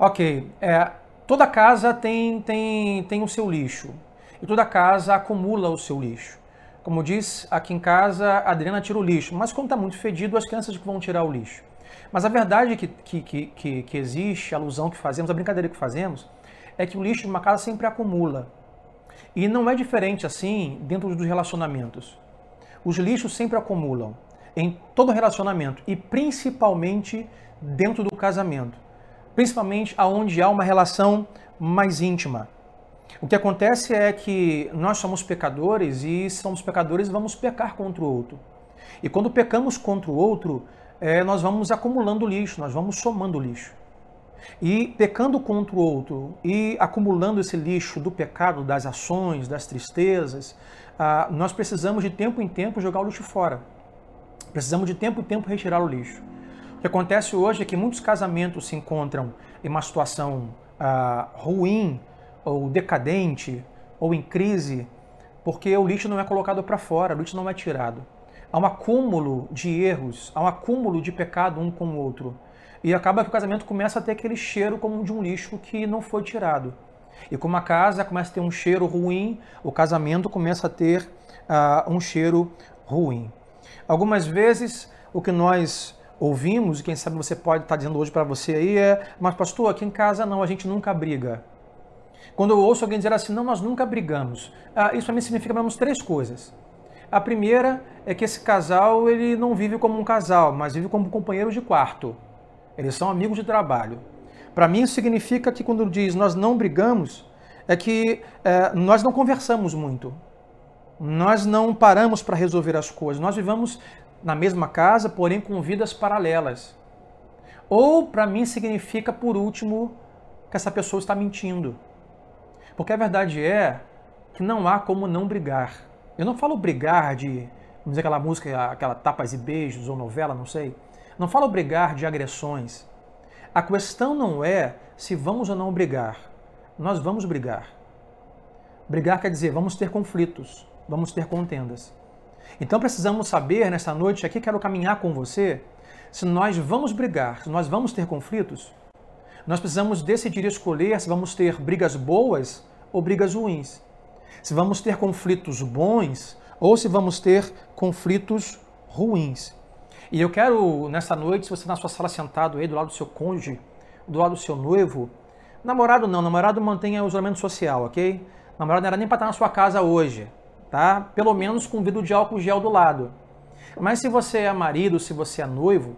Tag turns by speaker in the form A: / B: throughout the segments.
A: Ok, é, toda casa tem, tem, tem o seu lixo e toda casa acumula o seu lixo. Como diz, aqui em casa a Adriana tira o lixo, mas quando está muito fedido, as crianças vão tirar o lixo. Mas a verdade que, que, que, que existe, a alusão que fazemos, a brincadeira que fazemos, é que o lixo de uma casa sempre acumula. E não é diferente assim dentro dos relacionamentos. Os lixos sempre acumulam em todo relacionamento e principalmente dentro do casamento, principalmente aonde há uma relação mais íntima. O que acontece é que nós somos pecadores e somos pecadores vamos pecar contra o outro. E quando pecamos contra o outro, é, nós vamos acumulando lixo, nós vamos somando lixo. E pecando contra o outro e acumulando esse lixo do pecado, das ações, das tristezas, ah, nós precisamos de tempo em tempo jogar o lixo fora. Precisamos de tempo em tempo retirar o lixo. O que acontece hoje é que muitos casamentos se encontram em uma situação ah, ruim, ou decadente, ou em crise, porque o lixo não é colocado para fora, o lixo não é tirado. Há um acúmulo de erros, há um acúmulo de pecado um com o outro. E acaba que o casamento começa a ter aquele cheiro como de um lixo que não foi tirado. E como a casa começa a ter um cheiro ruim, o casamento começa a ter uh, um cheiro ruim. Algumas vezes o que nós ouvimos, e quem sabe você pode estar dizendo hoje para você aí, é: Mas, pastor, aqui em casa não, a gente nunca briga. Quando eu ouço alguém dizer assim, não, nós nunca brigamos, ah, isso para mim significa menos três coisas. A primeira é que esse casal ele não vive como um casal, mas vive como companheiro de quarto. Eles são amigos de trabalho. Para mim, isso significa que quando diz nós não brigamos, é que é, nós não conversamos muito. Nós não paramos para resolver as coisas. Nós vivamos na mesma casa, porém com vidas paralelas. Ou, para mim, significa, por último, que essa pessoa está mentindo. Porque a verdade é que não há como não brigar. Eu não falo brigar de, vamos dizer, aquela música, aquela tapas e beijos ou novela, não sei. Não falo brigar de agressões. A questão não é se vamos ou não brigar. Nós vamos brigar. Brigar quer dizer, vamos ter conflitos, vamos ter contendas. Então precisamos saber nessa noite, aqui quero caminhar com você, se nós vamos brigar, se nós vamos ter conflitos, nós precisamos decidir escolher se vamos ter brigas boas ou brigas ruins. Se vamos ter conflitos bons ou se vamos ter conflitos ruins. E eu quero, nessa noite, se você tá na sua sala sentado aí do lado do seu cônjuge, do lado do seu noivo, namorado não, namorado mantenha o isolamento social, ok? Namorado não era nem para estar na sua casa hoje, tá? Pelo menos com vidro de álcool gel do lado. Mas se você é marido, se você é noivo,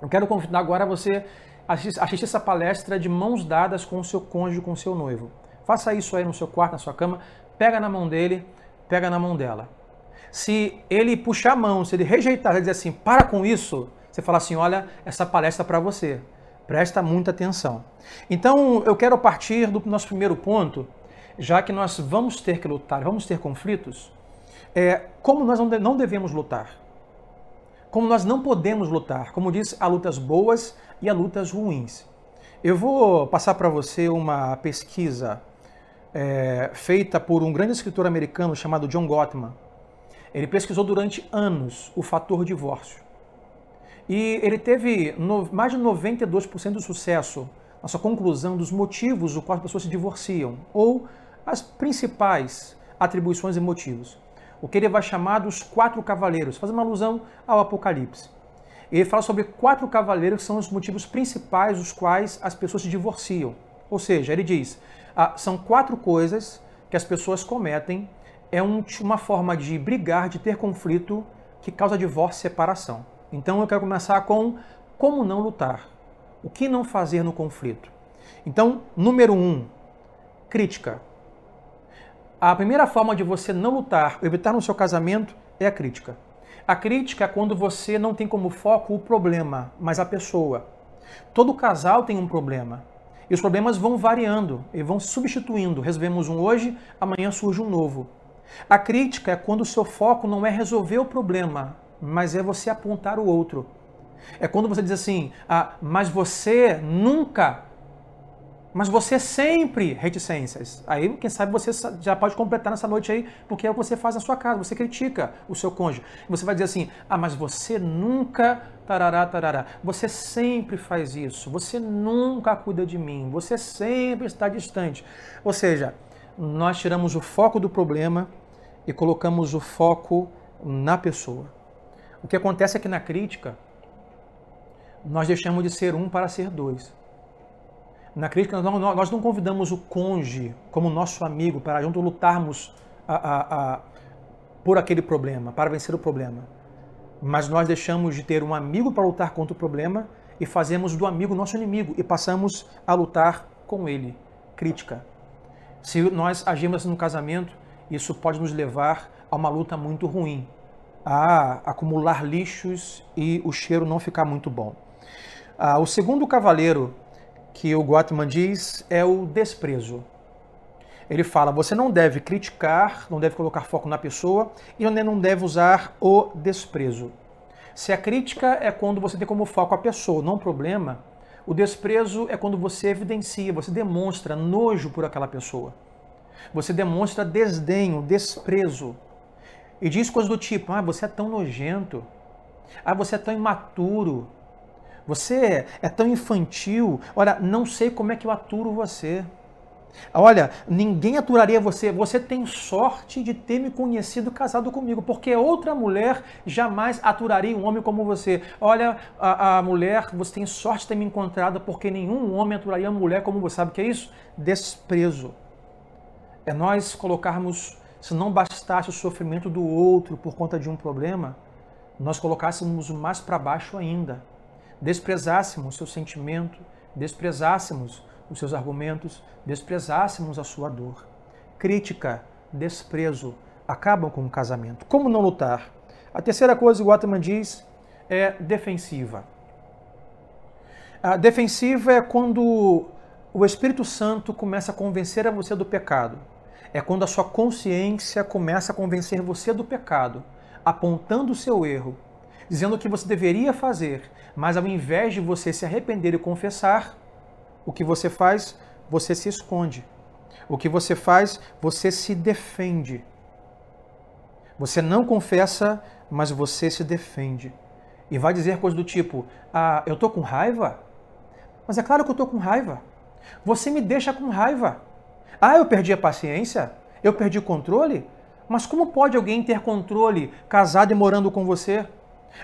A: eu quero convidar agora você a assistir essa palestra de mãos dadas com o seu cônjuge, com o seu noivo. Faça isso aí no seu quarto, na sua cama, pega na mão dele, pega na mão dela. Se ele puxar a mão, se ele rejeitar, ele dizer assim, para com isso, você fala assim, olha, essa palestra é para você. Presta muita atenção. Então, eu quero partir do nosso primeiro ponto, já que nós vamos ter que lutar, vamos ter conflitos, é, como nós não devemos lutar. Como nós não podemos lutar. Como diz, há lutas boas e há lutas ruins. Eu vou passar para você uma pesquisa é, feita por um grande escritor americano chamado John Gottman. Ele pesquisou durante anos o fator divórcio. E ele teve no, mais de 92% de sucesso na sua conclusão dos motivos do qual as pessoas se divorciam, ou as principais atribuições e motivos. O que ele vai chamar dos quatro cavaleiros, fazendo uma alusão ao Apocalipse. Ele fala sobre quatro cavaleiros que são os motivos principais dos quais as pessoas se divorciam. Ou seja, ele diz: ah, são quatro coisas que as pessoas cometem. É um, uma forma de brigar, de ter conflito que causa divórcio e separação. Então eu quero começar com como não lutar. O que não fazer no conflito? Então, número um, crítica. A primeira forma de você não lutar, evitar no seu casamento, é a crítica. A crítica é quando você não tem como foco o problema, mas a pessoa. Todo casal tem um problema. E os problemas vão variando e vão substituindo. Resolvemos um hoje, amanhã surge um novo. A crítica é quando o seu foco não é resolver o problema, mas é você apontar o outro. É quando você diz assim, ah, mas você nunca. Mas você sempre reticências. Aí, quem sabe você já pode completar nessa noite aí, porque é o que você faz na sua casa. Você critica o seu cônjuge. Você vai dizer assim: ah, mas você nunca. Tarará, tarará. Você sempre faz isso. Você nunca cuida de mim. Você sempre está distante. Ou seja, nós tiramos o foco do problema e colocamos o foco na pessoa. O que acontece é que na crítica, nós deixamos de ser um para ser dois. Na crítica, nós não, convidamos o cônjuge como nosso amigo para juntos lutarmos a, a, a, por aquele problema, para vencer o problema. Mas nós deixamos de ter um amigo para lutar contra o problema e fazemos do amigo nosso inimigo e passamos a lutar com ele. Crítica. Se nós agimos assim no casamento, isso pode nos levar a uma luta muito ruim, a acumular lixos e o cheiro não ficar muito bom. Ah, o segundo cavaleiro que o Gottman diz é o desprezo. Ele fala: você não deve criticar, não deve colocar foco na pessoa e não deve usar o desprezo. Se a crítica é quando você tem como foco a pessoa, não o problema, o desprezo é quando você evidencia, você demonstra nojo por aquela pessoa. Você demonstra desdenho, desprezo. E diz coisas do tipo: ah, você é tão nojento. Ah, você é tão imaturo. Você é tão infantil. Olha, não sei como é que eu aturo você. Olha, ninguém aturaria você. Você tem sorte de ter me conhecido casado comigo, porque outra mulher jamais aturaria um homem como você. Olha, a, a mulher, você tem sorte de ter me encontrado, porque nenhum homem aturaria uma mulher como você. Sabe o que é isso? Desprezo. É nós colocarmos, se não bastasse o sofrimento do outro por conta de um problema, nós colocássemos mais para baixo ainda desprezássemos seu sentimento, desprezássemos os seus argumentos, desprezássemos a sua dor. Crítica, desprezo acabam com o casamento. Como não lutar? A terceira coisa que o Waterman diz é defensiva. A defensiva é quando o Espírito Santo começa a convencer a você do pecado. É quando a sua consciência começa a convencer você do pecado, apontando o seu erro, dizendo o que você deveria fazer, mas ao invés de você se arrepender e confessar, o que você faz? Você se esconde. O que você faz? Você se defende. Você não confessa, mas você se defende. E vai dizer coisas do tipo: Ah, eu tô com raiva? Mas é claro que eu tô com raiva. Você me deixa com raiva. Ah, eu perdi a paciência? Eu perdi o controle? Mas como pode alguém ter controle casado e morando com você?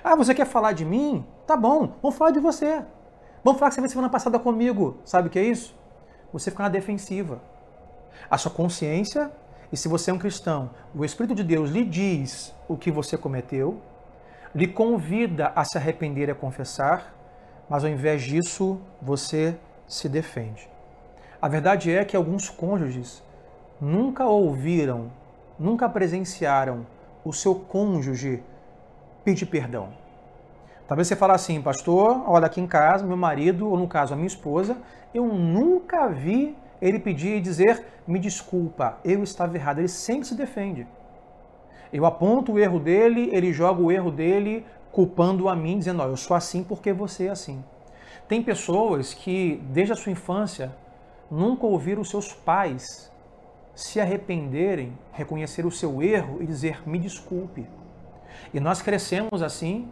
A: Ah, você quer falar de mim? Tá bom, vamos falar de você. Vamos falar que você veio semana passada comigo. Sabe o que é isso? Você fica na defensiva. A sua consciência, e se você é um cristão, o Espírito de Deus lhe diz o que você cometeu, lhe convida a se arrepender e a confessar, mas ao invés disso, você se defende. A verdade é que alguns cônjuges nunca ouviram, nunca presenciaram o seu cônjuge pedir perdão. Talvez você fale assim, pastor, olha aqui em casa, meu marido, ou no caso a minha esposa, eu nunca vi ele pedir e dizer, me desculpa, eu estava errado. Ele sempre se defende. Eu aponto o erro dele, ele joga o erro dele, culpando a mim, dizendo, eu sou assim porque você é assim. Tem pessoas que, desde a sua infância, nunca ouviram seus pais se arrependerem, reconhecer o seu erro e dizer, me desculpe. E nós crescemos assim,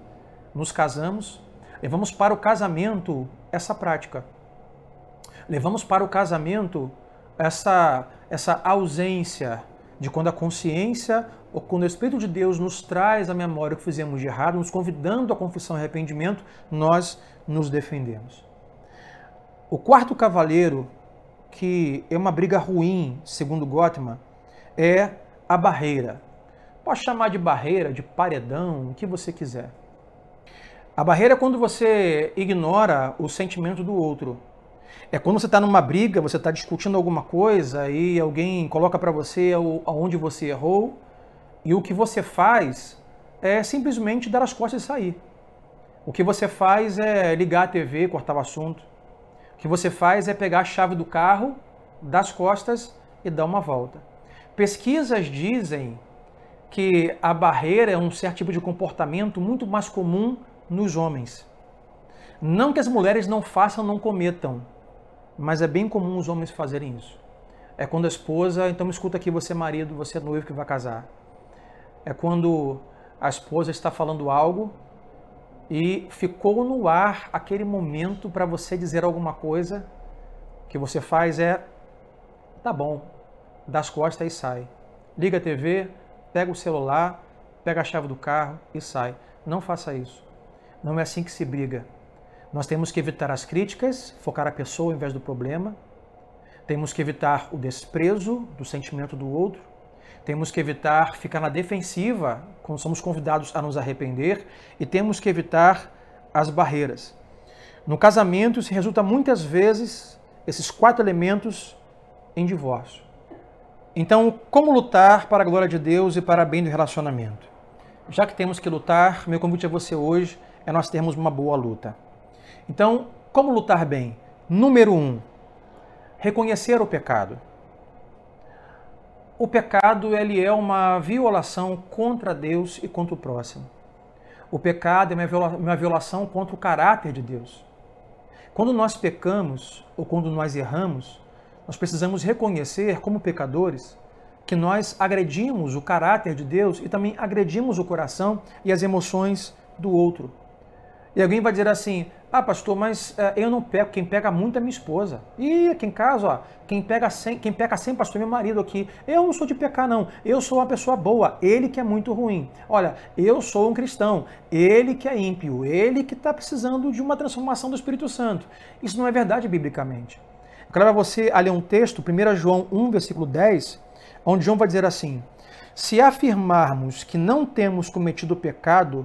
A: nos casamos, levamos para o casamento essa prática. Levamos para o casamento essa, essa ausência de quando a consciência ou quando o Espírito de Deus nos traz a memória que fizemos de errado, nos convidando à confissão e arrependimento, nós nos defendemos. O quarto cavaleiro, que é uma briga ruim, segundo Gottman, é a barreira. Pode chamar de barreira, de paredão, o que você quiser. A barreira é quando você ignora o sentimento do outro. É quando você está numa briga, você está discutindo alguma coisa e alguém coloca para você aonde você errou e o que você faz é simplesmente dar as costas e sair. O que você faz é ligar a TV, cortar o assunto. O que você faz é pegar a chave do carro, dar as costas e dar uma volta. Pesquisas dizem que a barreira é um certo tipo de comportamento muito mais comum nos homens. Não que as mulheres não façam, não cometam, mas é bem comum os homens fazerem isso. É quando a esposa, então escuta aqui, você é marido, você é noivo que vai casar. É quando a esposa está falando algo e ficou no ar aquele momento para você dizer alguma coisa, que você faz é tá bom, das costas e sai. Liga a TV, pega o celular, pega a chave do carro e sai. Não faça isso. Não é assim que se briga. Nós temos que evitar as críticas, focar a pessoa em vez do problema. Temos que evitar o desprezo do sentimento do outro. Temos que evitar ficar na defensiva quando somos convidados a nos arrepender e temos que evitar as barreiras. No casamento, se resulta muitas vezes esses quatro elementos em divórcio. Então, como lutar para a glória de Deus e para bem do relacionamento? Já que temos que lutar, meu convite a você hoje é nós termos uma boa luta. Então, como lutar bem? Número um, reconhecer o pecado. O pecado ele é uma violação contra Deus e contra o próximo. O pecado é uma violação contra o caráter de Deus. Quando nós pecamos ou quando nós erramos, nós precisamos reconhecer como pecadores que nós agredimos o caráter de Deus e também agredimos o coração e as emoções do outro. E alguém vai dizer assim: ah, pastor, mas uh, eu não pego, quem pega muito é minha esposa. E aqui em casa, ó, quem pega sem, quem peca sem, pastor, é meu marido aqui. Eu não sou de pecar, não. Eu sou uma pessoa boa, ele que é muito ruim. Olha, eu sou um cristão, ele que é ímpio, ele que está precisando de uma transformação do Espírito Santo. Isso não é verdade biblicamente. Eu quero levar você a ler um texto, 1 João 1, versículo 10, onde João vai dizer assim: Se afirmarmos que não temos cometido pecado,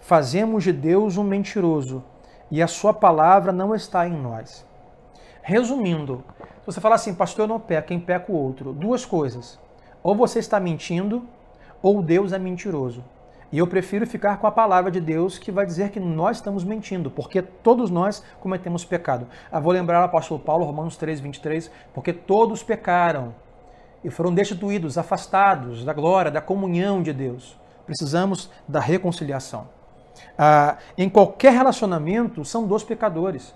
A: fazemos de Deus um mentiroso e a sua palavra não está em nós. Resumindo, se você falar assim, pastor, eu não peco, quem peca o outro, duas coisas. Ou você está mentindo, ou Deus é mentiroso. E eu prefiro ficar com a palavra de Deus que vai dizer que nós estamos mentindo, porque todos nós cometemos pecado. Ah, vou lembrar o apóstolo Paulo, Romanos 3, 23, porque todos pecaram e foram destituídos, afastados da glória, da comunhão de Deus. Precisamos da reconciliação. Ah, em qualquer relacionamento, são dois pecadores.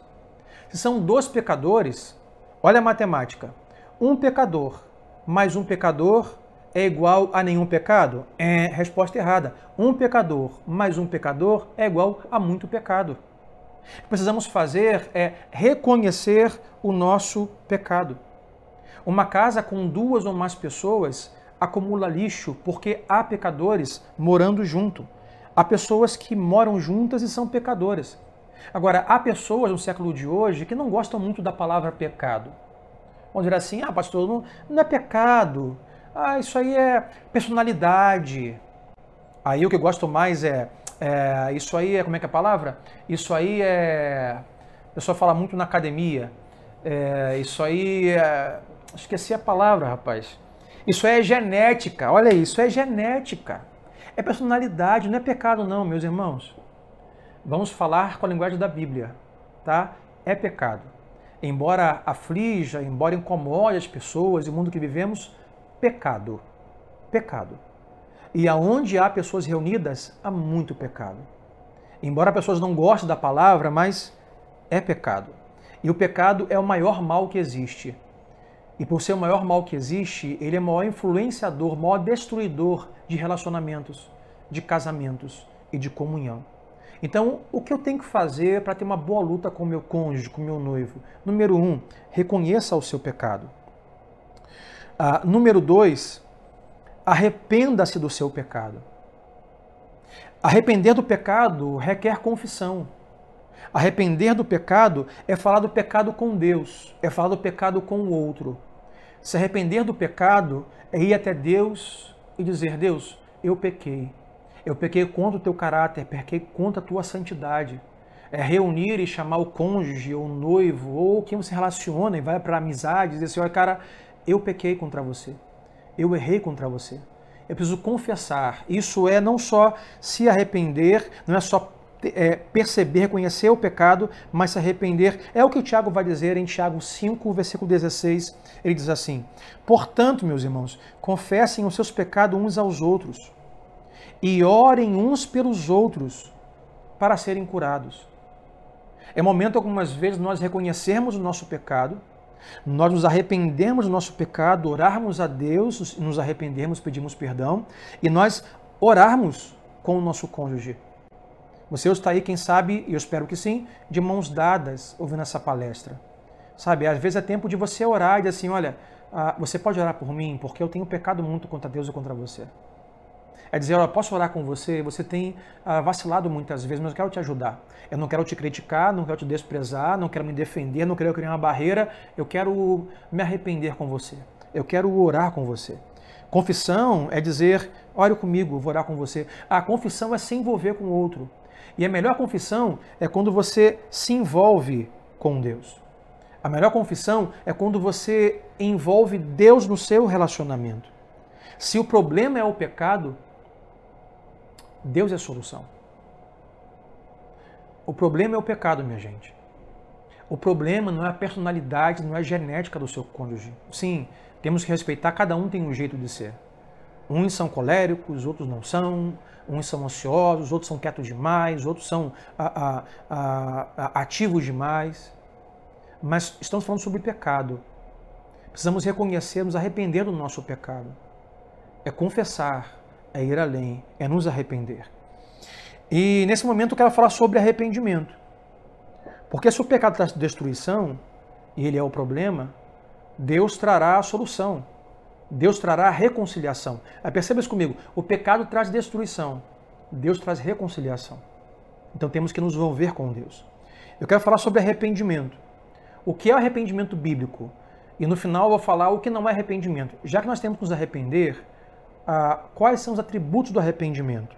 A: Se são dois pecadores, olha a matemática. Um pecador mais um pecador é igual a nenhum pecado? É resposta errada. Um pecador mais um pecador é igual a muito pecado. O que precisamos fazer é reconhecer o nosso pecado. Uma casa com duas ou mais pessoas acumula lixo porque há pecadores morando junto. Há pessoas que moram juntas e são pecadoras. Agora, há pessoas no século de hoje que não gostam muito da palavra pecado. Vão dizer assim: ah, pastor, não, não é pecado. Ah, isso aí é personalidade. Aí o que eu gosto mais é, é, Isso aí é. Como é que é a palavra? Isso aí é. A pessoa fala muito na academia. É, isso aí é. Esqueci a palavra, rapaz. Isso é genética. Olha isso, é genética. É personalidade, não é pecado não, meus irmãos. Vamos falar com a linguagem da Bíblia, tá? É pecado. Embora aflija, embora incomode as pessoas e o mundo que vivemos, pecado. Pecado. E aonde há pessoas reunidas, há muito pecado. Embora as pessoas não gostem da palavra, mas é pecado. E o pecado é o maior mal que existe. E por ser o maior mal que existe, ele é o maior influenciador, maior destruidor de relacionamentos, de casamentos e de comunhão. Então, o que eu tenho que fazer para ter uma boa luta com o meu cônjuge, com meu noivo? Número um, reconheça o seu pecado. Ah, número dois, arrependa-se do seu pecado. Arrepender do pecado requer confissão. Arrepender do pecado é falar do pecado com Deus, é falar do pecado com o outro. Se arrepender do pecado é ir até Deus e dizer: Deus, eu pequei. Eu pequei contra o teu caráter, pequei contra a tua santidade. É reunir e chamar o cônjuge, ou o noivo, ou quem se relaciona e vai para amizade e dizer assim: olha, cara, eu pequei contra você. Eu errei contra você. Eu preciso confessar. Isso é não só se arrepender, não é só é, perceber, reconhecer o pecado, mas se arrepender. É o que o Tiago vai dizer em Tiago 5, versículo 16. Ele diz assim: Portanto, meus irmãos, confessem os seus pecados uns aos outros e orem uns pelos outros para serem curados. É momento algumas vezes nós reconhecermos o nosso pecado, Nós nos arrependemos do nosso pecado, orarmos a Deus, nos arrependermos, pedimos perdão e nós orarmos com o nosso cônjuge. Você está aí, quem sabe, e eu espero que sim, de mãos dadas ouvindo essa palestra. Sabe, às vezes é tempo de você orar e dizer assim: olha, ah, você pode orar por mim, porque eu tenho pecado muito contra Deus e contra você. É dizer, olha, posso orar com você? Você tem ah, vacilado muitas vezes, mas eu quero te ajudar. Eu não quero te criticar, não quero te desprezar, não quero me defender, não quero criar uma barreira. Eu quero me arrepender com você. Eu quero orar com você. Confissão é dizer, ore comigo, vou orar com você. A confissão é se envolver com o outro. E a melhor confissão é quando você se envolve com Deus. A melhor confissão é quando você envolve Deus no seu relacionamento. Se o problema é o pecado, Deus é a solução. O problema é o pecado, minha gente. O problema não é a personalidade, não é a genética do seu cônjuge. Sim, temos que respeitar, cada um tem um jeito de ser. Uns são coléricos, outros não são. Uns são ansiosos, outros são quietos demais, outros são a, a, a, ativos demais. Mas estamos falando sobre pecado. Precisamos reconhecer, nos arrepender do nosso pecado. É confessar, é ir além, é nos arrepender. E nesse momento eu quero falar sobre arrependimento. Porque se o pecado traz destruição, e ele é o problema, Deus trará a solução. Deus trará a reconciliação. Aí perceba isso comigo: o pecado traz destruição, Deus traz reconciliação. Então temos que nos envolver com Deus. Eu quero falar sobre arrependimento. O que é arrependimento bíblico? E no final eu vou falar o que não é arrependimento. Já que nós temos que nos arrepender, ah, quais são os atributos do arrependimento?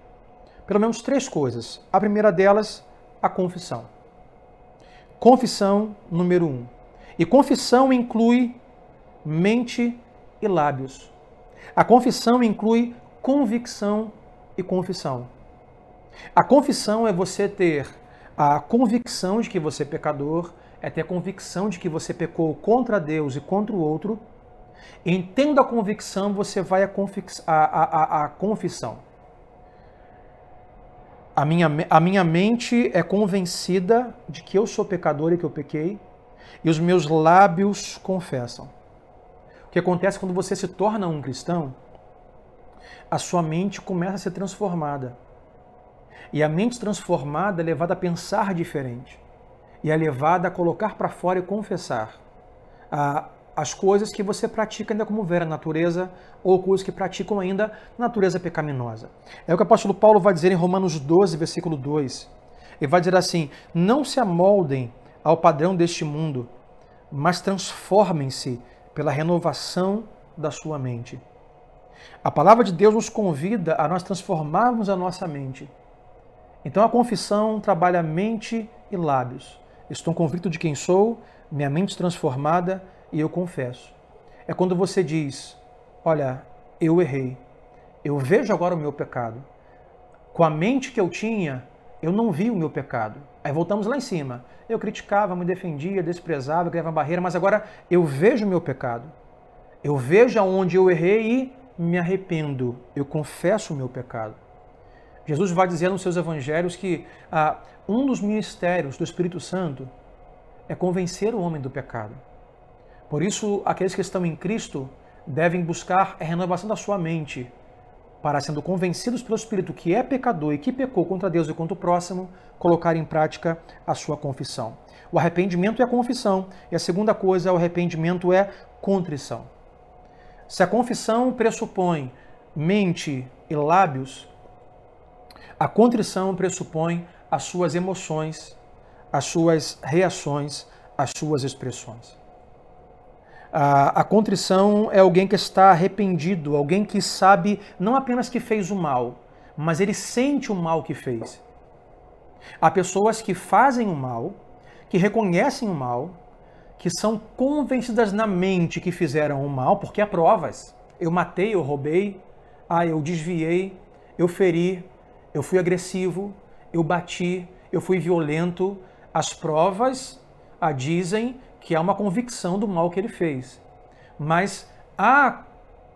A: Pelo menos três coisas. A primeira delas, a confissão. Confissão número um. E confissão inclui mente e lábios. A confissão inclui convicção e confissão. A confissão é você ter a convicção de que você é pecador, é ter a convicção de que você pecou contra Deus e contra o outro, Entendo a convicção, você vai à, a, a, a confissão. A minha, a minha mente é convencida de que eu sou pecador e que eu pequei, e os meus lábios confessam. O que acontece quando você se torna um cristão? A sua mente começa a ser transformada. E a mente transformada é levada a pensar diferente. E é levada a colocar para fora e confessar. A, as coisas que você pratica ainda como vera natureza ou coisas que praticam ainda natureza pecaminosa. É o que o apóstolo Paulo vai dizer em Romanos 12, versículo 2. Ele vai dizer assim: Não se amoldem ao padrão deste mundo, mas transformem-se pela renovação da sua mente. A palavra de Deus nos convida a nós transformarmos a nossa mente. Então a confissão trabalha mente e lábios. Estou convicto de quem sou, minha mente transformada e eu confesso. É quando você diz: Olha, eu errei, eu vejo agora o meu pecado. Com a mente que eu tinha, eu não vi o meu pecado. Aí voltamos lá em cima. Eu criticava, me defendia, desprezava, criava barreira, mas agora eu vejo o meu pecado. Eu vejo aonde eu errei e me arrependo. Eu confesso o meu pecado. Jesus vai dizer nos seus evangelhos que ah, um dos ministérios do Espírito Santo é convencer o homem do pecado. Por isso, aqueles que estão em Cristo devem buscar a renovação da sua mente, para, sendo convencidos pelo Espírito que é pecador e que pecou contra Deus e contra o próximo, colocar em prática a sua confissão. O arrependimento é a confissão, e a segunda coisa, o arrependimento é contrição. Se a confissão pressupõe mente e lábios, a contrição pressupõe as suas emoções, as suas reações, as suas expressões. A, a, contrição é alguém que está arrependido, alguém que sabe não apenas que fez o mal, mas ele sente o mal que fez. Há pessoas que fazem o mal, que reconhecem o mal, que são convencidas na mente que fizeram o mal, porque há provas. Eu matei, eu roubei, ah, eu desviei, eu feri, eu fui agressivo, eu bati, eu fui violento. As provas a dizem que há uma convicção do mal que ele fez. Mas há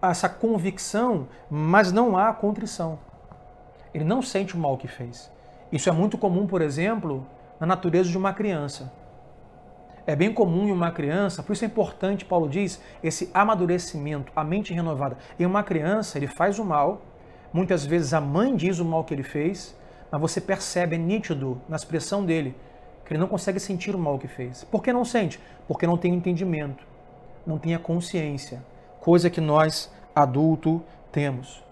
A: essa convicção, mas não há contrição. Ele não sente o mal que fez. Isso é muito comum, por exemplo, na natureza de uma criança. É bem comum em uma criança, por isso é importante, Paulo diz, esse amadurecimento, a mente renovada. Em uma criança, ele faz o mal, muitas vezes a mãe diz o mal que ele fez, mas você percebe, é nítido na expressão dele, que ele não consegue sentir o mal que fez. Por que não sente? Porque não tem entendimento, não tem a consciência, coisa que nós, adulto, temos.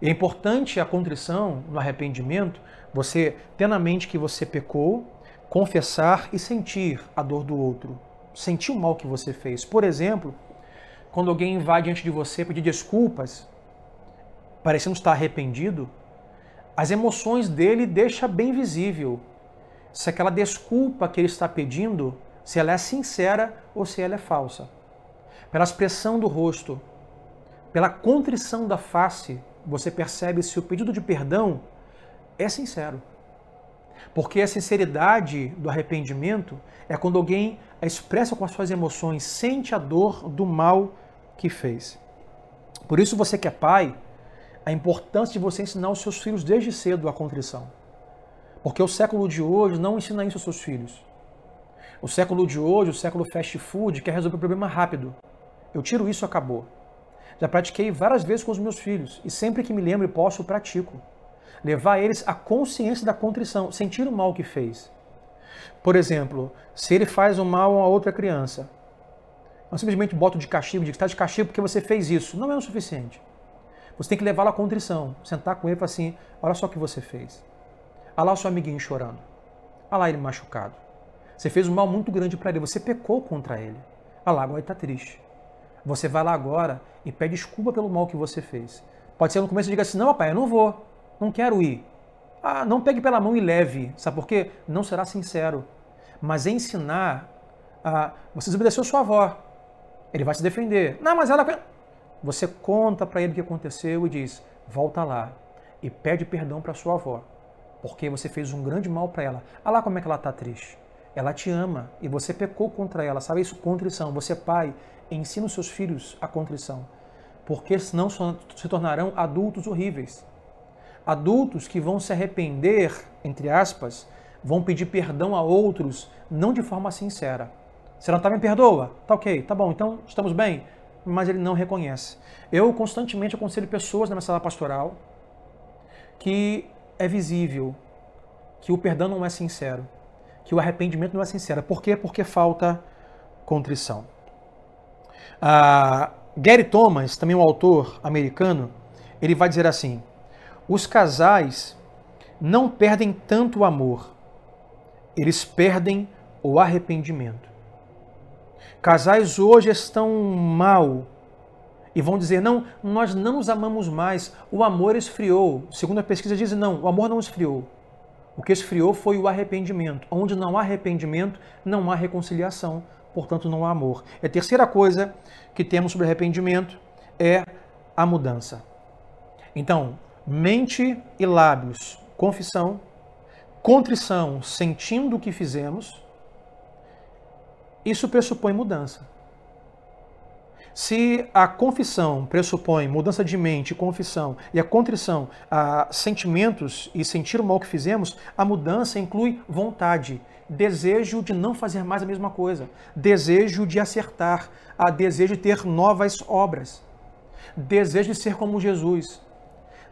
A: E é importante a contrição no arrependimento, você ter na mente que você pecou, confessar e sentir a dor do outro, sentir o mal que você fez. Por exemplo, quando alguém vai diante de você pedir desculpas, parecendo estar arrependido, as emoções dele deixa bem visível se aquela desculpa que ele está pedindo, se ela é sincera ou se ela é falsa. Pela expressão do rosto, pela contrição da face, você percebe se o pedido de perdão é sincero. Porque a sinceridade do arrependimento é quando alguém expressa com as suas emoções, sente a dor do mal que fez. Por isso, você que é pai, a importância de você ensinar os seus filhos desde cedo a contrição. Porque o século de hoje não ensina isso aos seus filhos. O século de hoje, o século fast food, quer resolver o problema rápido. Eu tiro isso, acabou. Já pratiquei várias vezes com os meus filhos e sempre que me lembro e posso, pratico levar eles à consciência da contrição, sentir o mal que fez. Por exemplo, se ele faz o mal a outra criança, não simplesmente bota de castigo, de que está de castigo porque você fez isso. Não é o suficiente. Você tem que levá-lo à contrição, sentar com ele e falar assim: olha só o que você fez. Olha lá o seu amiguinho chorando. Olha lá ele machucado. Você fez um mal muito grande para ele, você pecou contra ele. Olha lá, agora ele está triste. Você vai lá agora e pede desculpa pelo mal que você fez. Pode ser no começo e diga assim: não, papai, eu não vou não quero ir. Ah, não pegue pela mão e leve. Sabe por quê? Não será sincero. Mas ensinar a. Você desobedeceu sua avó. Ele vai se defender. Não, mas ela. Você conta para ele o que aconteceu e diz: volta lá e pede perdão para sua avó. Porque você fez um grande mal para ela. Olha lá como é que ela está triste. Ela te ama e você pecou contra ela. Sabe isso? Contrição. Você, pai, ensina os seus filhos a contrição. Porque senão se tornarão adultos horríveis adultos que vão se arrepender, entre aspas, vão pedir perdão a outros, não de forma sincera. Você não tá me perdoa? Tá ok, tá bom, então estamos bem? Mas ele não reconhece. Eu constantemente aconselho pessoas na minha sala pastoral que é visível que o perdão não é sincero, que o arrependimento não é sincero. Por quê? Porque falta contrição. Ah, Gary Thomas, também um autor americano, ele vai dizer assim: os casais não perdem tanto o amor, eles perdem o arrependimento. Casais hoje estão mal e vão dizer: não, nós não nos amamos mais, o amor esfriou. Segundo a pesquisa, diz: não, o amor não esfriou. O que esfriou foi o arrependimento. Onde não há arrependimento, não há reconciliação, portanto, não há amor. E a terceira coisa que temos sobre arrependimento é a mudança. Então, mente e lábios, confissão, contrição, sentindo o que fizemos, isso pressupõe mudança. Se a confissão pressupõe mudança de mente, confissão, e a contrição, a sentimentos e sentir o mal que fizemos, a mudança inclui vontade, desejo de não fazer mais a mesma coisa, desejo de acertar, a desejo de ter novas obras, desejo de ser como Jesus,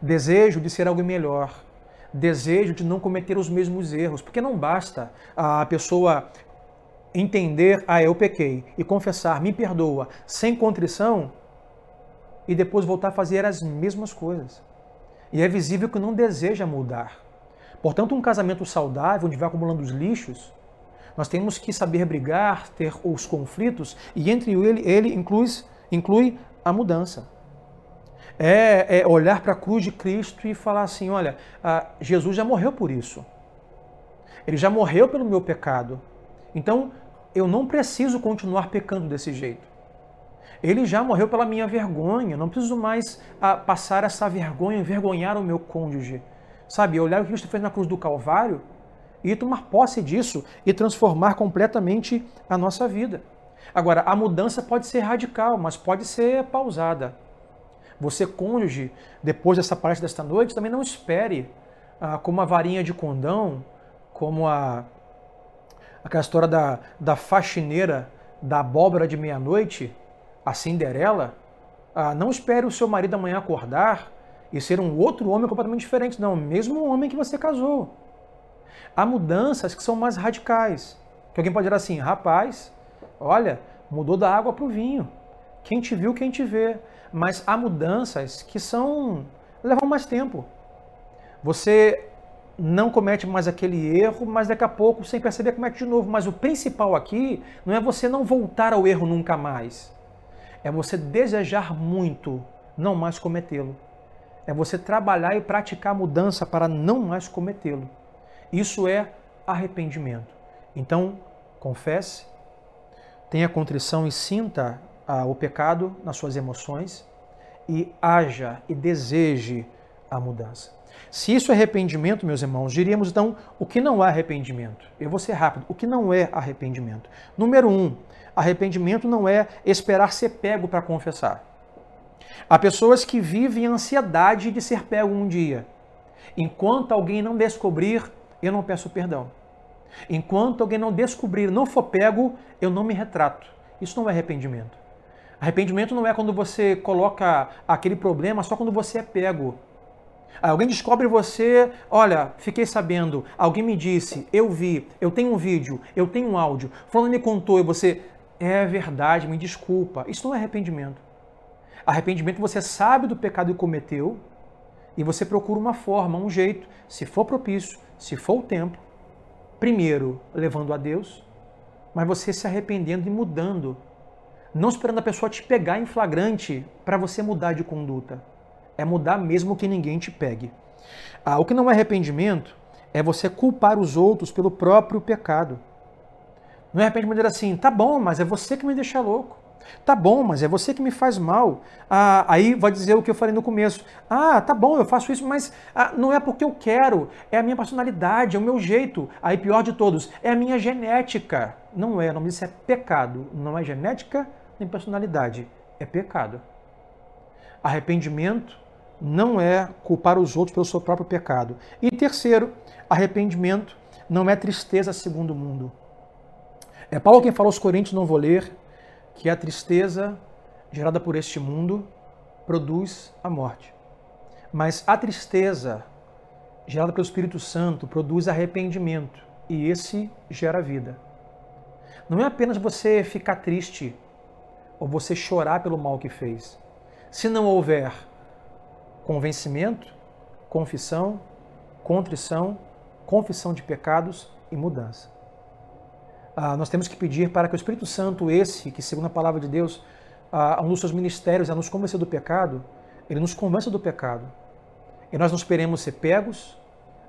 A: desejo de ser algo melhor, desejo de não cometer os mesmos erros, porque não basta a pessoa entender, ah, eu pequei, e confessar, me perdoa, sem contrição, e depois voltar a fazer as mesmas coisas. E é visível que não deseja mudar. Portanto, um casamento saudável, onde vai acumulando os lixos, nós temos que saber brigar, ter os conflitos, e entre ele, ele inclui, inclui a mudança é, é olhar para a cruz de Cristo e falar assim: olha, Jesus já morreu por isso. Ele já morreu pelo meu pecado. Então eu não preciso continuar pecando desse jeito. Ele já morreu pela minha vergonha. Não preciso mais a, passar essa vergonha, envergonhar o meu cônjuge. Sabe, olhar o que Cristo fez na cruz do Calvário e tomar posse disso e transformar completamente a nossa vida. Agora, a mudança pode ser radical, mas pode ser pausada. Você, cônjuge, depois dessa palestra desta noite, também não espere ah, como a varinha de condão, como a, Aquela história da, da faxineira da abóbora de meia-noite, a Cinderela. Ah, não espere o seu marido amanhã acordar e ser um outro homem completamente diferente. Não, mesmo o homem que você casou. Há mudanças que são mais radicais. Que alguém pode dizer assim, rapaz, olha, mudou da água para o vinho. Quem te viu, quem te vê. Mas há mudanças que são levam mais tempo. Você não comete mais aquele erro, mas daqui a pouco, sem perceber, comete de novo. Mas o principal aqui não é você não voltar ao erro nunca mais. É você desejar muito não mais cometê-lo. É você trabalhar e praticar a mudança para não mais cometê-lo. Isso é arrependimento. Então, confesse, tenha contrição e sinta ah, o pecado nas suas emoções e haja e deseje a mudança. Se isso é arrependimento, meus irmãos, diríamos então o que não é arrependimento. Eu vou ser rápido. O que não é arrependimento? Número um, arrependimento não é esperar ser pego para confessar. Há pessoas que vivem ansiedade de ser pego um dia. Enquanto alguém não descobrir, eu não peço perdão. Enquanto alguém não descobrir, não for pego, eu não me retrato. Isso não é arrependimento. Arrependimento não é quando você coloca aquele problema só quando você é pego. Alguém descobre você, olha, fiquei sabendo, alguém me disse, eu vi, eu tenho um vídeo, eu tenho um áudio, fulano me contou e você, é verdade, me desculpa. Isso não é arrependimento. Arrependimento você sabe do pecado que cometeu e você procura uma forma, um jeito, se for propício, se for o tempo, primeiro levando a Deus, mas você se arrependendo e mudando. Não esperando a pessoa te pegar em flagrante para você mudar de conduta é mudar mesmo que ninguém te pegue. Ah, o que não é arrependimento é você culpar os outros pelo próprio pecado. Não é arrependimento assim, tá bom, mas é você que me deixa louco. Tá bom, mas é você que me faz mal. Ah, aí vai dizer o que eu falei no começo. Ah, tá bom, eu faço isso, mas ah, não é porque eu quero, é a minha personalidade, é o meu jeito. Aí, pior de todos, é a minha genética. Não é, o nome disso é pecado. Não é genética nem personalidade, é pecado. Arrependimento não é culpar os outros pelo seu próprio pecado. E terceiro, arrependimento não é tristeza segundo o mundo. É Paulo quem fala aos Coríntios, não vou ler, que a tristeza gerada por este mundo produz a morte. Mas a tristeza gerada pelo Espírito Santo produz arrependimento e esse gera vida. Não é apenas você ficar triste ou você chorar pelo mal que fez. Se não houver convencimento, confissão, contrição, confissão de pecados e mudança. Ah, nós temos que pedir para que o Espírito Santo, esse que, segundo a palavra de Deus, ah, um dos seus ministérios é nos convencer do pecado, ele nos convença do pecado. E nós não esperemos ser pegos,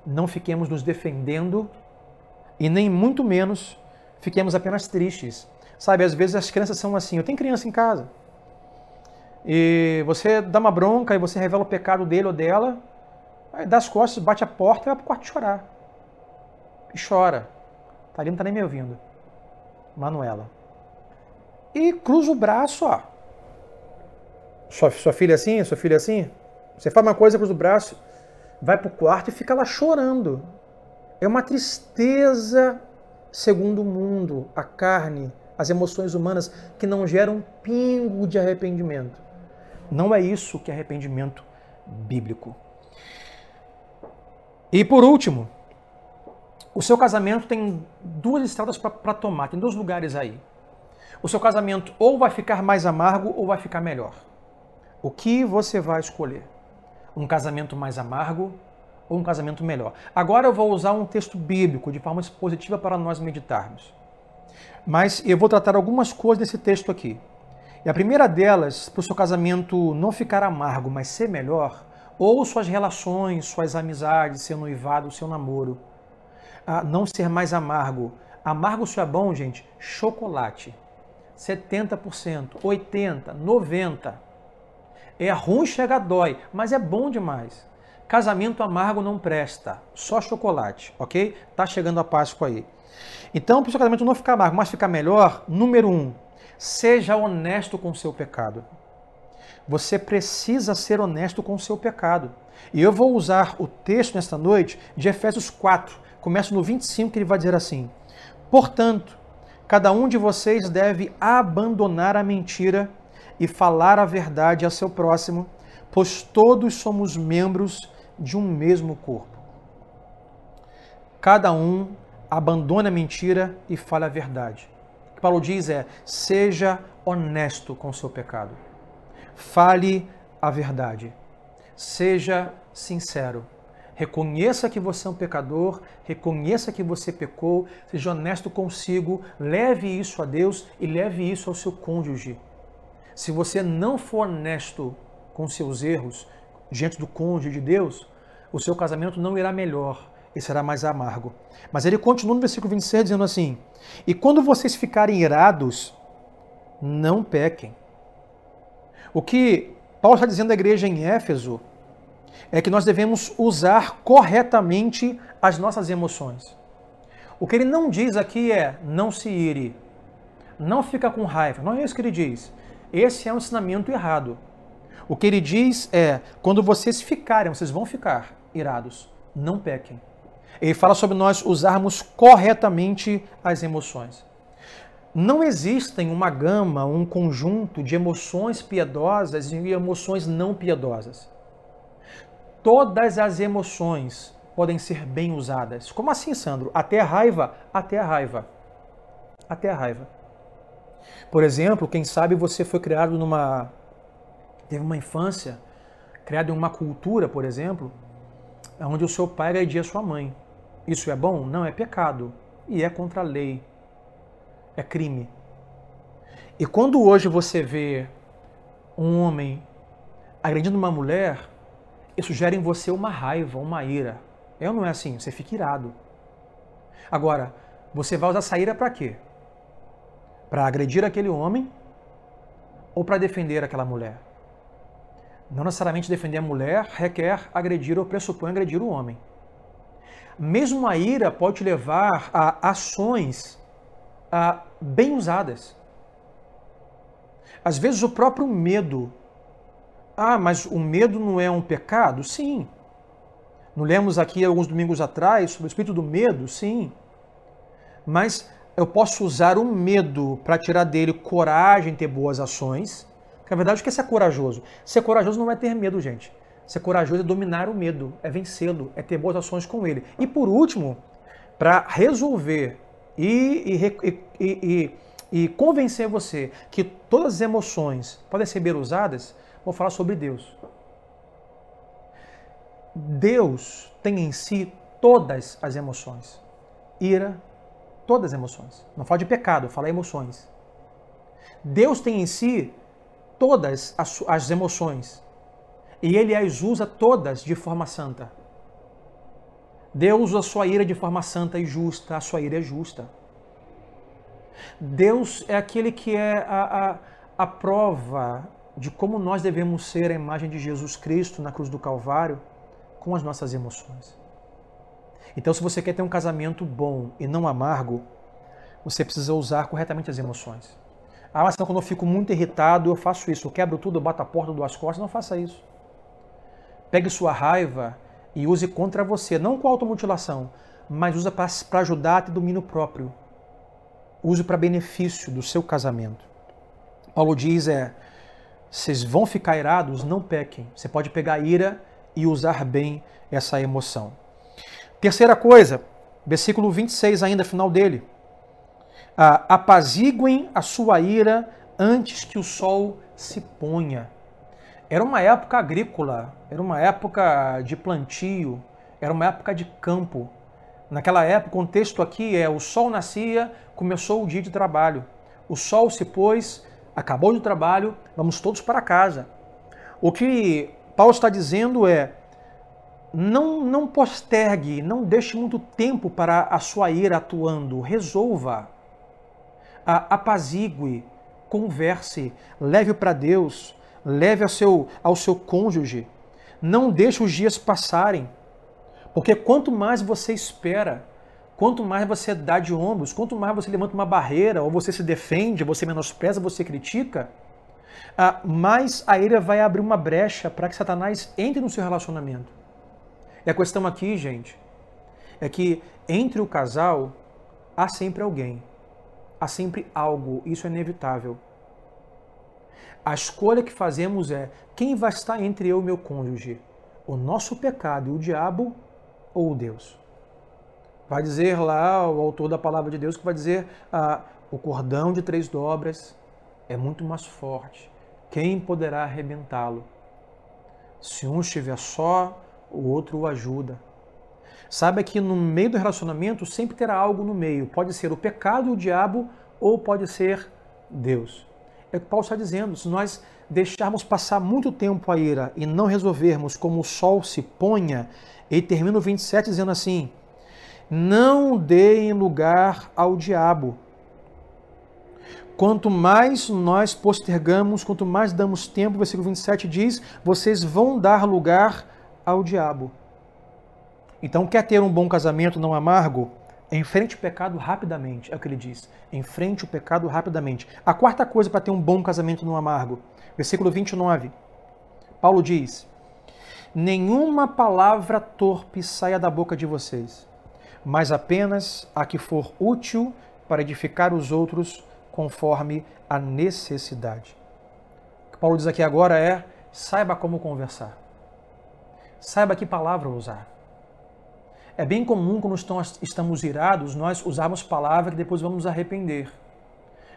A: não fiquemos nos defendendo e nem muito menos fiquemos apenas tristes. Sabe, às vezes as crianças são assim. Eu tenho criança em casa e você dá uma bronca e você revela o pecado dele ou dela, aí dá as costas, bate a porta e vai pro quarto chorar. E chora. Tá ali, não tá nem me ouvindo. Manuela. E cruza o braço, ó. Sua, sua filha assim, sua filha assim. Você faz uma coisa, cruza o braço, vai pro quarto e fica lá chorando. É uma tristeza segundo o mundo, a carne, as emoções humanas que não geram um pingo de arrependimento. Não é isso que é arrependimento bíblico. E por último, o seu casamento tem duas estradas para tomar, tem dois lugares aí. O seu casamento ou vai ficar mais amargo ou vai ficar melhor. O que você vai escolher? Um casamento mais amargo ou um casamento melhor? Agora eu vou usar um texto bíblico de forma expositiva para nós meditarmos. Mas eu vou tratar algumas coisas desse texto aqui. E a primeira delas, para o seu casamento não ficar amargo, mas ser melhor, ou suas relações, suas amizades, seu noivado, seu namoro, a não ser mais amargo. Amargo se é bom, gente? Chocolate. 70%, 80%, 90%. É ruim, chega dói, mas é bom demais. Casamento amargo não presta, só chocolate, ok? Tá chegando a Páscoa aí. Então, para o seu casamento não ficar amargo, mas ficar melhor, número um, Seja honesto com o seu pecado. Você precisa ser honesto com o seu pecado. E eu vou usar o texto nesta noite de Efésios 4, começa no 25, que ele vai dizer assim: Portanto, cada um de vocês deve abandonar a mentira e falar a verdade a seu próximo, pois todos somos membros de um mesmo corpo. Cada um abandone a mentira e fale a verdade. Paulo diz é: seja honesto com o seu pecado. Fale a verdade. Seja sincero. Reconheça que você é um pecador, reconheça que você pecou, seja honesto consigo, leve isso a Deus e leve isso ao seu cônjuge. Se você não for honesto com seus erros diante do cônjuge de Deus, o seu casamento não irá melhor e será mais amargo. Mas ele continua no versículo 26 dizendo assim: E quando vocês ficarem irados, não pequem. O que Paulo está dizendo à igreja em Éfeso é que nós devemos usar corretamente as nossas emoções. O que ele não diz aqui é não se ire, não fica com raiva. Não é isso que ele diz. Esse é um ensinamento errado. O que ele diz é: quando vocês ficarem, vocês vão ficar irados, não pequem. Ele fala sobre nós usarmos corretamente as emoções. Não existem uma gama, um conjunto de emoções piedosas e emoções não piedosas. Todas as emoções podem ser bem usadas. Como assim, Sandro? Até a raiva? Até a raiva. Até a raiva. Por exemplo, quem sabe você foi criado numa. teve uma infância, criado em uma cultura, por exemplo, onde o seu pai agredia a sua mãe. Isso é bom? Não, é pecado. E é contra a lei. É crime. E quando hoje você vê um homem agredindo uma mulher, isso gera em você uma raiva, uma ira. É ou não é assim? Você fica irado. Agora, você vai usar essa ira para quê? Para agredir aquele homem ou para defender aquela mulher? Não necessariamente defender a mulher requer agredir ou pressupõe agredir o homem. Mesmo a ira pode levar a ações a, bem usadas. Às vezes o próprio medo ah, mas o medo não é um pecado? Sim. Não lemos aqui alguns domingos atrás sobre o espírito do medo? Sim. Mas eu posso usar o medo para tirar dele coragem, ter boas ações. Porque a verdade é que é ser corajoso. Ser corajoso não é ter medo, gente. Ser corajoso é dominar o medo, é vencê-lo, é ter boas ações com ele. E por último, para resolver e, e, e, e, convencer você que todas as emoções podem ser bem usadas, vou falar sobre Deus. Deus tem em si todas as emoções. Ira, todas as emoções. Não fala de pecado, fala emoções. Deus tem em si todas as, as emoções. E ele as usa todas de forma santa. Deus usa a sua ira de forma santa e justa, a sua ira é justa. Deus é aquele que é a, a, a prova de como nós devemos ser a imagem de Jesus Cristo na cruz do Calvário com as nossas emoções. Então, se você quer ter um casamento bom e não amargo, você precisa usar corretamente as emoções. Ah, mas quando eu fico muito irritado, eu faço isso. Eu quebro tudo, eu bato a porta, duas costas. Não faça isso. Pegue sua raiva e use contra você, não com automutilação, mas usa para ajudar a ter domínio próprio. Use para benefício do seu casamento. Paulo diz é vocês vão ficar irados, não pequem. Você pode pegar ira e usar bem essa emoção. Terceira coisa, versículo 26 ainda, final dele. Ah, apaziguem a sua ira antes que o sol se ponha. Era uma época agrícola, era uma época de plantio, era uma época de campo. Naquela época, o contexto aqui é o sol nascia, começou o dia de trabalho. O sol se pôs, acabou o trabalho, vamos todos para casa. O que Paulo está dizendo é: não, não postergue, não deixe muito tempo para a sua ira atuando, resolva, apazigue, converse, leve para Deus, leve ao seu, ao seu cônjuge. Não deixe os dias passarem, porque quanto mais você espera, Quanto mais você dá de ombros, quanto mais você levanta uma barreira, ou você se defende, você menospreza, você critica, ah, mais a ira vai abrir uma brecha para que Satanás entre no seu relacionamento. E a questão aqui, gente, é que entre o casal há sempre alguém, há sempre algo, isso é inevitável. A escolha que fazemos é quem vai estar entre eu e meu cônjuge? O nosso pecado e o diabo ou Deus? Vai dizer lá o autor da palavra de Deus que vai dizer ah, o cordão de três dobras é muito mais forte. Quem poderá arrebentá-lo? Se um estiver só, o outro o ajuda. Saiba que no meio do relacionamento sempre terá algo no meio. Pode ser o pecado, o diabo, ou pode ser Deus. É o que Paulo está dizendo. Se nós deixarmos passar muito tempo a ira e não resolvermos como o sol se ponha, ele termina o 27 dizendo assim: Não deem lugar ao diabo. Quanto mais nós postergamos, quanto mais damos tempo, o versículo 27 diz: vocês vão dar lugar ao diabo. Então, quer ter um bom casamento não amargo? Enfrente o pecado rapidamente, é o que ele diz. Enfrente o pecado rapidamente. A quarta coisa para ter um bom casamento não amargo, versículo 29. Paulo diz: Nenhuma palavra torpe saia da boca de vocês, mas apenas a que for útil para edificar os outros conforme a necessidade. O que Paulo diz aqui agora é: saiba como conversar. Saiba que palavra usar. É bem comum quando estamos irados nós usarmos palavras que depois vamos arrepender.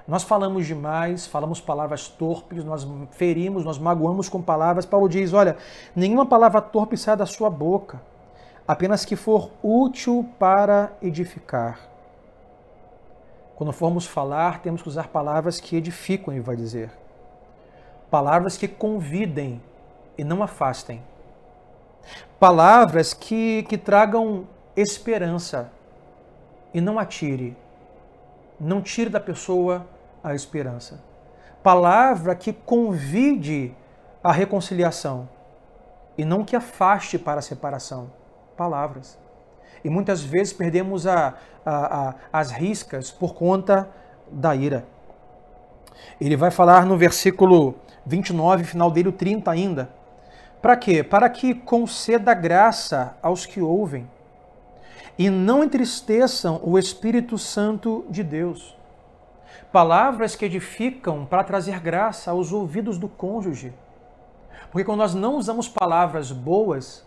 A: Nós falamos demais, falamos palavras torpes, nós ferimos, nós magoamos com palavras. Paulo diz: olha, nenhuma palavra torpe sai da sua boca, apenas que for útil para edificar. Quando formos falar, temos que usar palavras que edificam, ele vai dizer. Palavras que convidem e não afastem. Palavras que, que tragam esperança e não atire. Não tire da pessoa a esperança. Palavra que convide a reconciliação e não que afaste para a separação. Palavras. E muitas vezes perdemos a, a, a, as riscas por conta da ira. Ele vai falar no versículo 29, final dele, o 30 ainda. Para quê? Para que conceda graça aos que ouvem e não entristeçam o Espírito Santo de Deus. Palavras que edificam para trazer graça aos ouvidos do cônjuge. Porque quando nós não usamos palavras boas,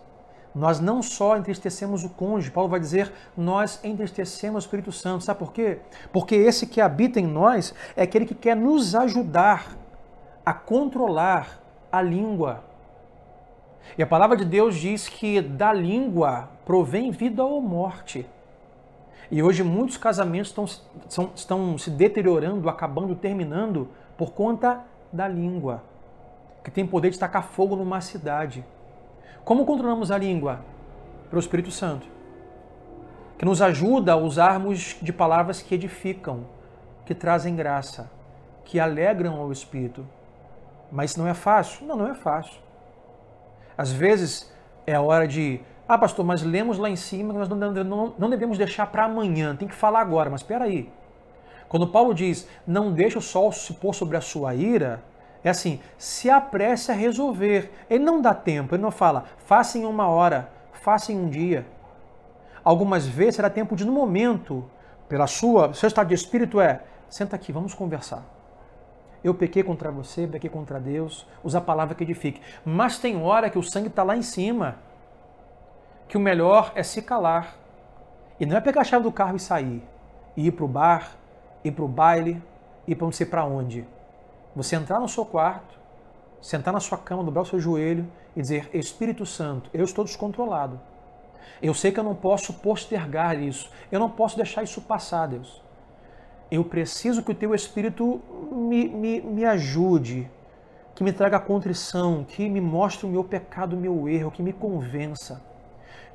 A: nós não só entristecemos o cônjuge, Paulo vai dizer, nós entristecemos o Espírito Santo. Sabe por quê? Porque esse que habita em nós é aquele que quer nos ajudar a controlar a língua. E a palavra de Deus diz que da língua provém vida ou morte. E hoje muitos casamentos estão, são, estão se deteriorando, acabando, terminando por conta da língua, que tem poder de tacar fogo numa cidade. Como controlamos a língua? Pelo Espírito Santo, que nos ajuda a usarmos de palavras que edificam, que trazem graça, que alegram ao Espírito. Mas não é fácil? Não, não é fácil. Às vezes é a hora de. Ah, pastor, mas lemos lá em cima que nós não, não, não devemos deixar para amanhã, tem que falar agora. Mas espera aí. Quando Paulo diz, não deixe o sol se pôr sobre a sua ira, é assim, se apresse a resolver. Ele não dá tempo, ele não fala, faça em uma hora, faça em um dia. Algumas vezes será tempo de, no momento, pela sua, seu estado de espírito é, senta aqui, vamos conversar. Eu pequei contra você, pequei contra Deus, usa a palavra que edifique. Mas tem hora que o sangue está lá em cima, que o melhor é se calar. E não é pegar a chave do carro e sair, e ir para o bar, ir para o baile, ir para não sei para onde. Você entrar no seu quarto, sentar na sua cama, dobrar o seu joelho e dizer: Espírito Santo, eu estou descontrolado. Eu sei que eu não posso postergar isso. Eu não posso deixar isso passar, Deus. Eu preciso que o teu Espírito me, me, me ajude, que me traga contrição, que me mostre o meu pecado, o meu erro, que me convença.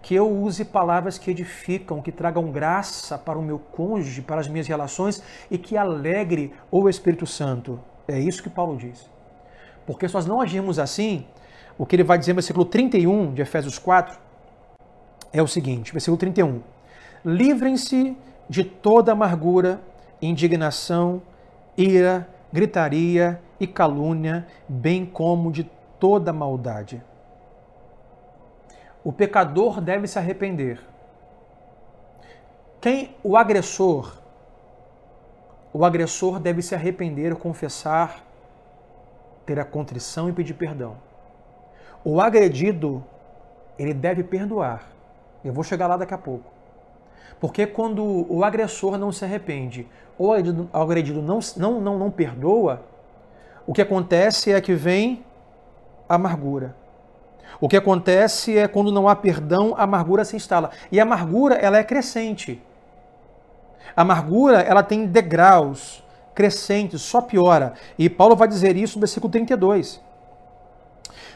A: Que eu use palavras que edificam, que tragam graça para o meu cônjuge, para as minhas relações e que alegre o Espírito Santo. É isso que Paulo diz. Porque se nós não agirmos assim, o que ele vai dizer no versículo 31 de Efésios 4 é o seguinte: versículo 31. Livrem-se de toda amargura, indignação, ira, gritaria e calúnia, bem como de toda maldade. O pecador deve se arrepender. Quem o agressor o agressor deve se arrepender, confessar, ter a contrição e pedir perdão. O agredido, ele deve perdoar. Eu vou chegar lá daqui a pouco. Porque quando o agressor não se arrepende ou o agredido não, não, não, não perdoa, o que acontece é que vem amargura. O que acontece é quando não há perdão, a amargura se instala. E a amargura, ela é crescente. A amargura, ela tem degraus crescentes, só piora. E Paulo vai dizer isso no versículo 32.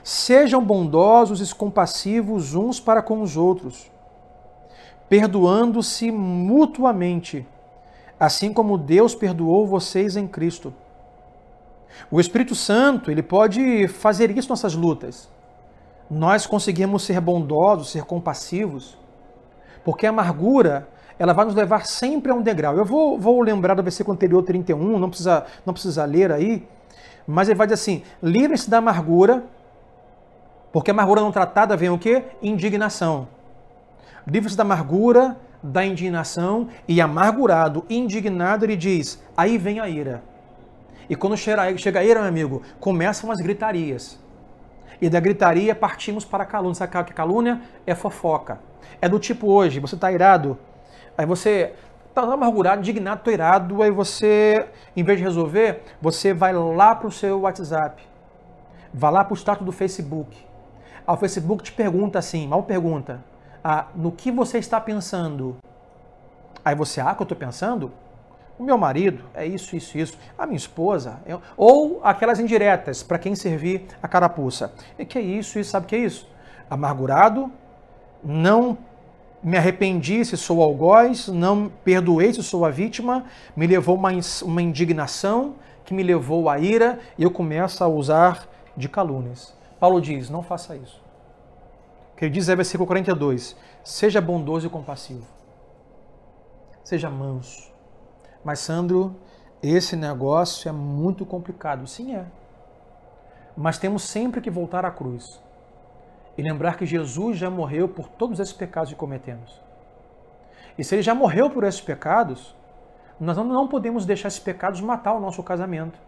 A: Sejam bondosos e compassivos uns para com os outros, perdoando-se mutuamente, assim como Deus perdoou vocês em Cristo. O Espírito Santo, ele pode fazer isso nossas lutas. Nós conseguimos ser bondosos, ser compassivos, porque a amargura, ela vai nos levar sempre a um degrau. Eu vou, vou lembrar do versículo anterior, 31, não precisa, não precisa ler aí, mas ele vai dizer assim: livre-se da amargura, porque a amargura não tratada vem o quê? Indignação. Livre-se da amargura, da indignação, e amargurado, indignado, ele diz: aí vem a ira. E quando chega, a ira, meu amigo, começam as gritarias. E da gritaria partimos para a calúnia. Sabe que calúnia é fofoca. É do tipo hoje, você está irado, aí você está amargurado, indignado, tô irado, aí você, em vez de resolver, você vai lá para o seu WhatsApp, vai lá para o status do Facebook. Aí o Facebook te pergunta assim, mal pergunta, ah, no que você está pensando? Aí você, ah, que eu estou pensando? O meu marido é isso, isso, isso. A minha esposa. Eu... Ou aquelas indiretas, para quem servir a carapuça. E que é isso, isso, sabe o que é isso? Amargurado, não me arrependi se sou algoz, não perdoei se sou a vítima, me levou uma, uma indignação que me levou à ira e eu começo a usar de calúnias. Paulo diz: não faça isso. Que ele diz é versículo 42: seja bondoso e compassivo, seja manso mas, Sandro, esse negócio é muito complicado. Sim, é. Mas temos sempre que voltar à cruz e lembrar que Jesus já morreu por todos esses pecados que cometemos. E se ele já morreu por esses pecados, nós não podemos deixar esses pecados matar o nosso casamento.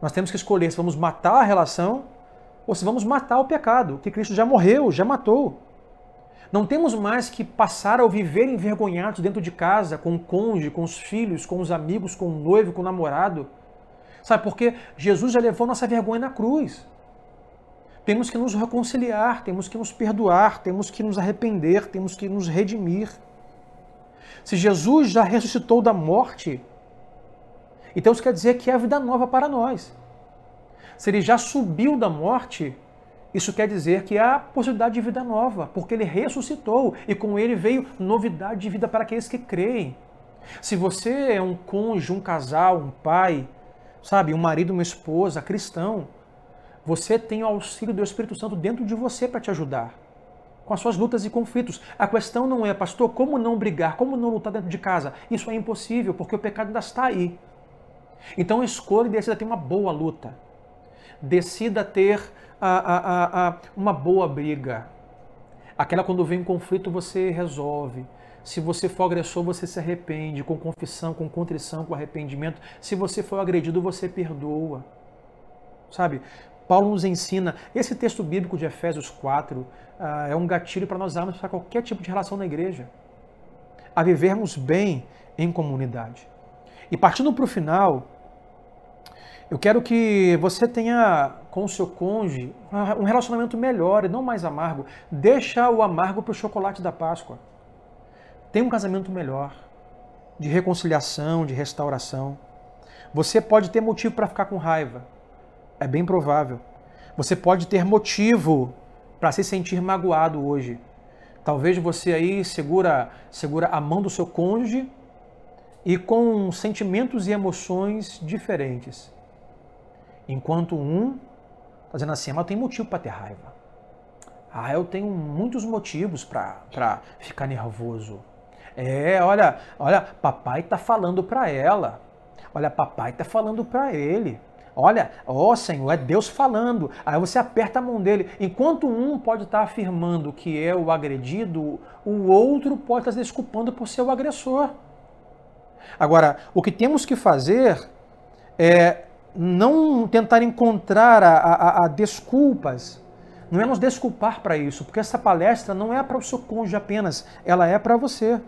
A: Nós temos que escolher se vamos matar a relação ou se vamos matar o pecado, que Cristo já morreu, já matou. Não temos mais que passar a viver envergonhados dentro de casa, com o cônjuge, com os filhos, com os amigos, com o noivo, com o namorado. Sabe por quê? Jesus já levou nossa vergonha na cruz. Temos que nos reconciliar, temos que nos perdoar, temos que nos arrepender, temos que nos redimir. Se Jesus já ressuscitou da morte, então isso quer dizer que é a vida nova para nós. Se ele já subiu da morte, isso quer dizer que há possibilidade de vida nova, porque ele ressuscitou e com ele veio novidade de vida para aqueles que creem. Se você é um cônjuge, um casal, um pai, sabe, um marido, uma esposa, cristão, você tem o auxílio do Espírito Santo dentro de você para te ajudar com as suas lutas e conflitos. A questão não é, pastor, como não brigar, como não lutar dentro de casa? Isso é impossível, porque o pecado ainda está aí. Então escolha e decida ter uma boa luta. Decida ter a, a, a, uma boa briga. Aquela quando vem um conflito você resolve. Se você for agressor, você se arrepende com confissão, com contrição, com arrependimento. Se você for agredido, você perdoa. Sabe? Paulo nos ensina. Esse texto bíblico de Efésios 4 uh, ah, é um gatilho para nós darmos para qualquer tipo de relação na igreja. A vivermos bem em comunidade. E partindo para o final, eu quero que você tenha com o seu cônjuge um relacionamento melhor e não mais amargo. Deixa o amargo para o chocolate da Páscoa. Tenha um casamento melhor, de reconciliação, de restauração. Você pode ter motivo para ficar com raiva. É bem provável. Você pode ter motivo para se sentir magoado hoje. Talvez você aí segura, segura a mão do seu cônjuge e com sentimentos e emoções diferentes. Enquanto um está dizendo assim, mas eu tenho motivo para ter raiva. Ah, eu tenho muitos motivos para ficar nervoso. É, olha, olha, papai está falando para ela. Olha, papai está falando para ele. Olha, ó oh, Senhor, é Deus falando. Aí você aperta a mão dele. Enquanto um pode estar tá afirmando que é o agredido, o outro pode estar tá se desculpando por ser o agressor. Agora, o que temos que fazer é não tentar encontrar a, a, a desculpas, não é nos desculpar para isso, porque essa palestra não é para o seu cônjuge apenas, ela é para você.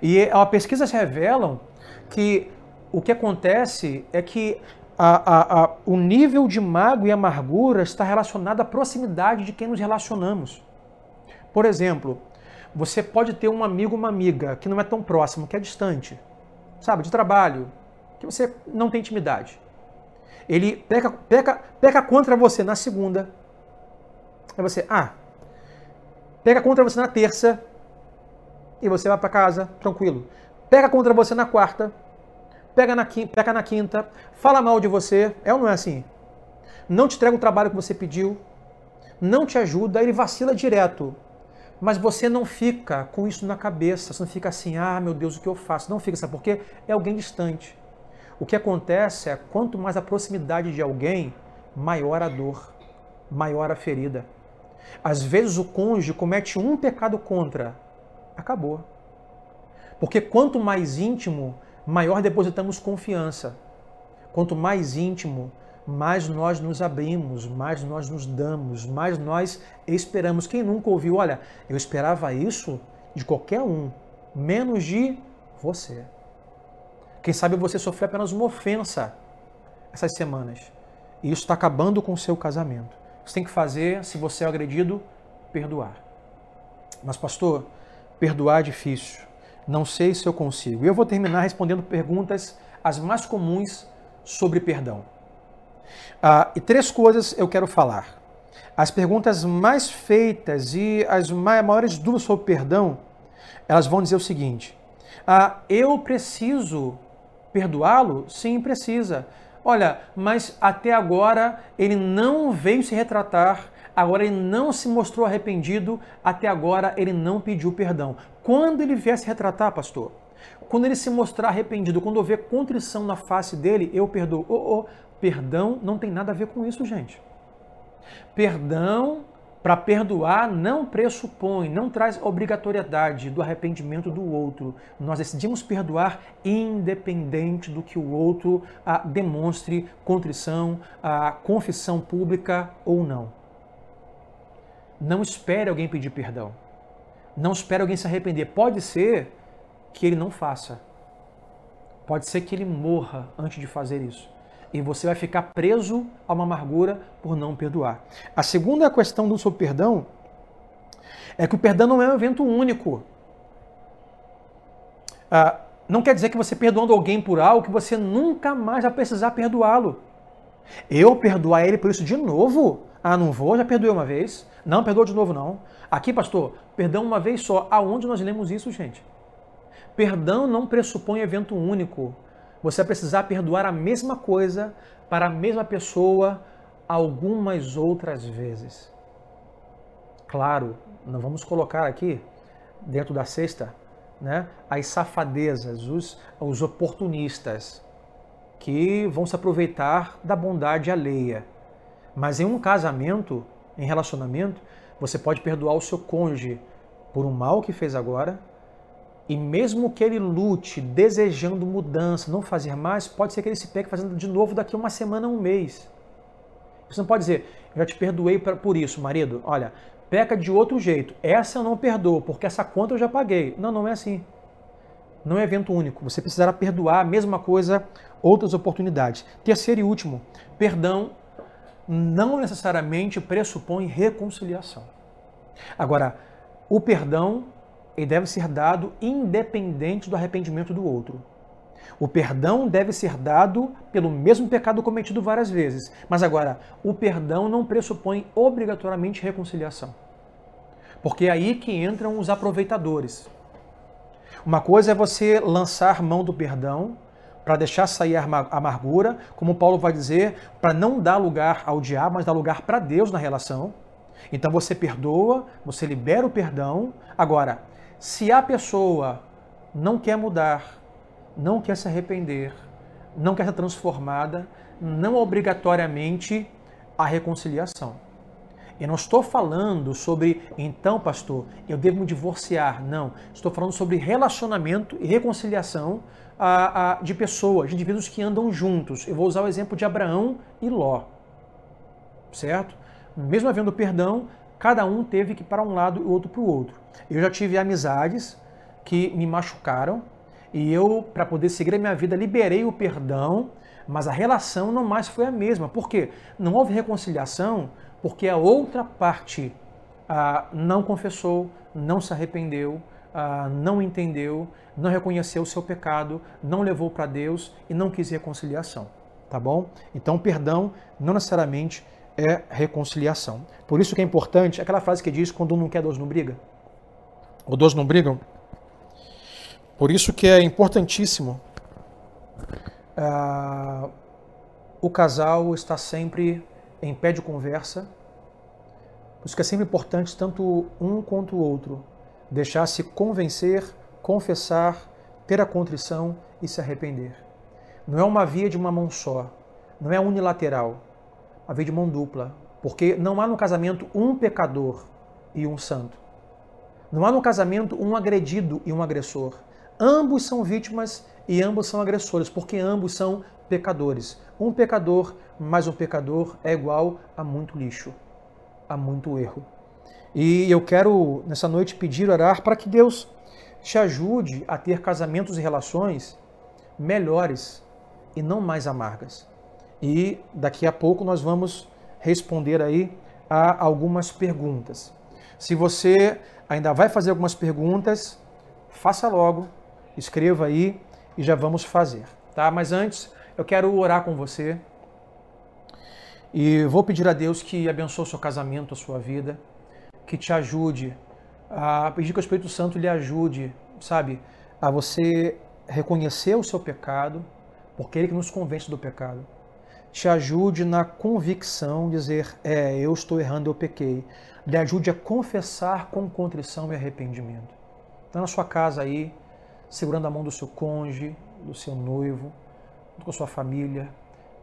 A: E as pesquisas revelam que o que acontece é que a, a, o nível de mago e amargura está relacionado à proximidade de quem nos relacionamos. Por exemplo, você pode ter um amigo, uma amiga que não é tão próximo, que é distante, sabe, de trabalho, que você não tem intimidade. Ele peca, peca, peca contra você na segunda. Aí você, ah, pega contra você na terça e você vai para casa tranquilo. Pega contra você na quarta, pega na, pega na quinta, fala mal de você, é ou não é assim? Não te entrega o trabalho que você pediu, não te ajuda, ele vacila direto. Mas você não fica com isso na cabeça, você não fica assim, ah, meu Deus, o que eu faço? Não fica, sabe por quê? É alguém distante. O que acontece é, quanto mais a proximidade de alguém, maior a dor, maior a ferida. Às vezes o cônjuge comete um pecado contra, acabou. Porque quanto mais íntimo, maior depositamos confiança. Quanto mais íntimo, mais nós nos abrimos, mais nós nos damos, mais nós esperamos. Quem nunca ouviu, olha, eu esperava isso de qualquer um, menos de você. Quem sabe você sofreu apenas uma ofensa essas semanas. E isso está acabando com o seu casamento. Você tem que fazer, se você é agredido, perdoar. Mas, pastor, perdoar é difícil. Não sei se eu consigo. E eu vou terminar respondendo perguntas as mais comuns sobre perdão. Ah, e três coisas eu quero falar. As perguntas mais feitas e as maiores dúvidas sobre perdão, elas vão dizer o seguinte: ah, eu preciso perdoá-lo? Sim, precisa. Olha, mas até agora ele não veio se retratar, agora ele não se mostrou arrependido, até agora ele não pediu perdão. Quando ele vier se retratar, pastor? Quando ele se mostrar arrependido, quando houver contrição na face dele, eu perdoo. Oh, oh, Perdão não tem nada a ver com isso, gente. Perdão para perdoar não pressupõe, não traz obrigatoriedade do arrependimento do outro. Nós decidimos perdoar independente do que o outro ah, demonstre contrição, ah, confissão pública ou não. Não espere alguém pedir perdão. Não espere alguém se arrepender. Pode ser que ele não faça. Pode ser que ele morra antes de fazer isso e você vai ficar preso a uma amargura por não perdoar. A segunda questão do seu perdão é que o perdão não é um evento único. Ah, não quer dizer que você perdoando alguém por algo que você nunca mais vai precisar perdoá-lo. Eu perdoar ele por isso de novo? Ah, não vou, já perdoei uma vez. Não, perdoa de novo não. Aqui, pastor, perdão uma vez só. Aonde nós lemos isso, gente? Perdão não pressupõe evento único você vai precisar perdoar a mesma coisa para a mesma pessoa algumas outras vezes. Claro, não vamos colocar aqui dentro da cesta né, as safadezas, os, os oportunistas que vão se aproveitar da bondade alheia. Mas em um casamento, em relacionamento, você pode perdoar o seu cônjuge por um mal que fez agora, e mesmo que ele lute desejando mudança, não fazer mais, pode ser que ele se pegue fazendo de novo daqui uma semana, um mês. Você não pode dizer, eu já te perdoei por isso, marido. Olha, peca de outro jeito. Essa eu não perdoo, porque essa conta eu já paguei. Não, não é assim. Não é evento único. Você precisará perdoar a mesma coisa, outras oportunidades. Terceiro e último, perdão não necessariamente pressupõe reconciliação. Agora, o perdão ele deve ser dado independente do arrependimento do outro. O perdão deve ser dado pelo mesmo pecado cometido várias vezes. Mas agora, o perdão não pressupõe obrigatoriamente reconciliação. Porque é aí que entram os aproveitadores. Uma coisa é você lançar mão do perdão para deixar sair a amargura, como Paulo vai dizer, para não dar lugar ao diabo, mas dar lugar para Deus na relação. Então você perdoa, você libera o perdão. Agora, se a pessoa não quer mudar, não quer se arrepender, não quer ser transformada, não obrigatoriamente a reconciliação. Eu não estou falando sobre, então, pastor, eu devo me divorciar. Não. Estou falando sobre relacionamento e reconciliação a, a, de pessoas, de indivíduos que andam juntos. Eu vou usar o exemplo de Abraão e Ló. Certo? Mesmo havendo perdão, cada um teve que ir para um lado e outro para o outro. Eu já tive amizades que me machucaram e eu, para poder seguir a minha vida, liberei o perdão, mas a relação não mais foi a mesma. Por quê? Não houve reconciliação porque a outra parte ah, não confessou, não se arrependeu, ah, não entendeu, não reconheceu o seu pecado, não levou para Deus e não quis reconciliação. Tá bom? Então, perdão não necessariamente é reconciliação. Por isso que é importante aquela frase que diz: quando um não quer, dois não briga. Ou dois não brigam. Por isso que é importantíssimo ah, o casal estar sempre em pé de conversa. Por isso que é sempre importante, tanto um quanto o outro, deixar-se convencer, confessar, ter a contrição e se arrepender. Não é uma via de uma mão só, não é unilateral, uma via de mão dupla, porque não há no casamento um pecador e um santo. Não há no casamento um agredido e um agressor. Ambos são vítimas e ambos são agressores, porque ambos são pecadores. Um pecador mais um pecador é igual a muito lixo, a muito erro. E eu quero nessa noite pedir, orar para que Deus te ajude a ter casamentos e relações melhores e não mais amargas. E daqui a pouco nós vamos responder aí a algumas perguntas. Se você ainda vai fazer algumas perguntas, faça logo, escreva aí e já vamos fazer, tá? Mas antes, eu quero orar com você e vou pedir a Deus que abençoe o seu casamento, a sua vida, que te ajude, a pedir que o Espírito Santo lhe ajude, sabe, a você reconhecer o seu pecado, porque é Ele que nos convence do pecado. Te ajude na convicção, dizer, é, eu estou errando, eu pequei. Lhe ajude a confessar com contrição e arrependimento. Está na sua casa aí, segurando a mão do seu cônjuge, do seu noivo, com a sua família.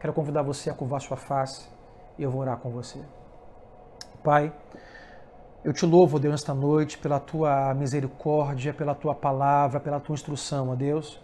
A: Quero convidar você a curvar sua face e eu vou orar com você. Pai, eu te louvo, Deus, nesta noite pela tua misericórdia, pela tua palavra, pela tua instrução, ó Deus.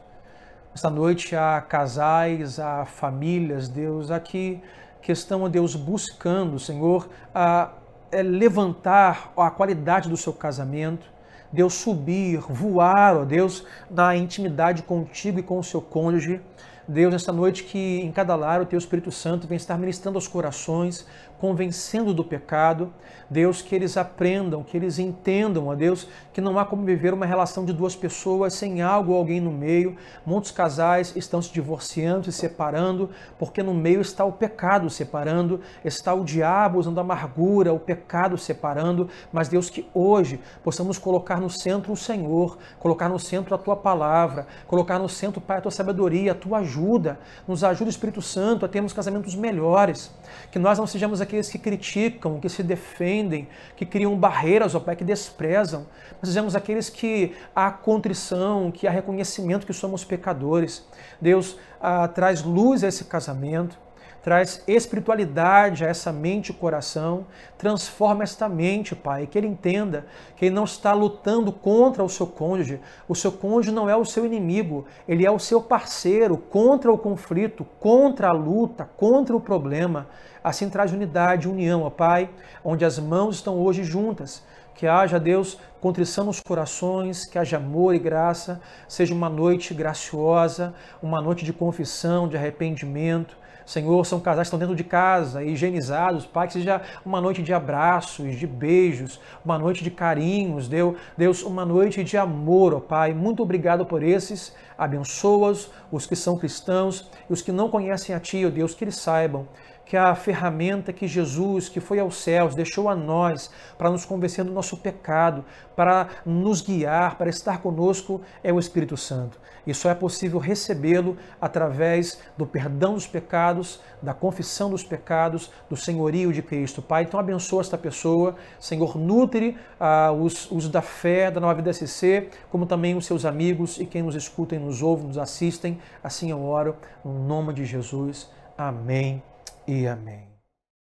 A: Esta noite há casais, há famílias, Deus, aqui que estão, Deus, buscando, Senhor, a é, levantar a qualidade do seu casamento, Deus subir, voar, ó Deus, na intimidade contigo e com o seu cônjuge. Deus, nesta noite que em cada lar o Teu Espírito Santo vem estar ministrando aos corações, convencendo do pecado. Deus, que eles aprendam, que eles entendam, ó Deus, que não há como viver uma relação de duas pessoas sem algo ou alguém no meio. Muitos casais estão se divorciando, se separando, porque no meio está o pecado separando, está o diabo usando a amargura, o pecado separando. Mas, Deus, que hoje possamos colocar no centro o Senhor, colocar no centro a Tua palavra, colocar no centro, Pai, a Tua sabedoria, a Tua ajuda. Nos ajuda, Espírito Santo, a termos casamentos melhores. Que nós não sejamos aqueles que criticam, que se defendem, que criam barreiras, ó Pai, que desprezam. Sejamos aqueles que há contrição, que há reconhecimento que somos pecadores. Deus ah, traz luz a esse casamento traz espiritualidade a essa mente e coração, transforma esta mente, Pai, que ele entenda que ele não está lutando contra o seu cônjuge, o seu cônjuge não é o seu inimigo, ele é o seu parceiro contra o conflito, contra a luta, contra o problema. Assim traz unidade, união, ó Pai, onde as mãos estão hoje juntas. Que haja, Deus, contrição nos corações, que haja amor e graça, seja uma noite graciosa, uma noite de confissão, de arrependimento, Senhor, são casais que estão dentro de casa, higienizados, Pai, que seja uma noite de abraços, de beijos, uma noite de carinhos, Deus, Deus uma noite de amor, ó Pai. Muito obrigado por esses, abençoa-os, os que são cristãos e os que não conhecem a Ti, ó Deus, que eles saibam que a ferramenta que Jesus, que foi aos céus, deixou a nós para nos convencer do nosso pecado, para nos guiar, para estar conosco, é o Espírito Santo. E só é possível recebê-lo através do perdão dos pecados, da confissão dos pecados, do senhorio de Cristo. Pai, então abençoa esta pessoa, Senhor, nutre ah, os, os da fé da Nova Vida SC, como também os seus amigos e quem nos escuta e nos ouve, nos assistem. Assim eu oro, no nome de Jesus. Amém e amém.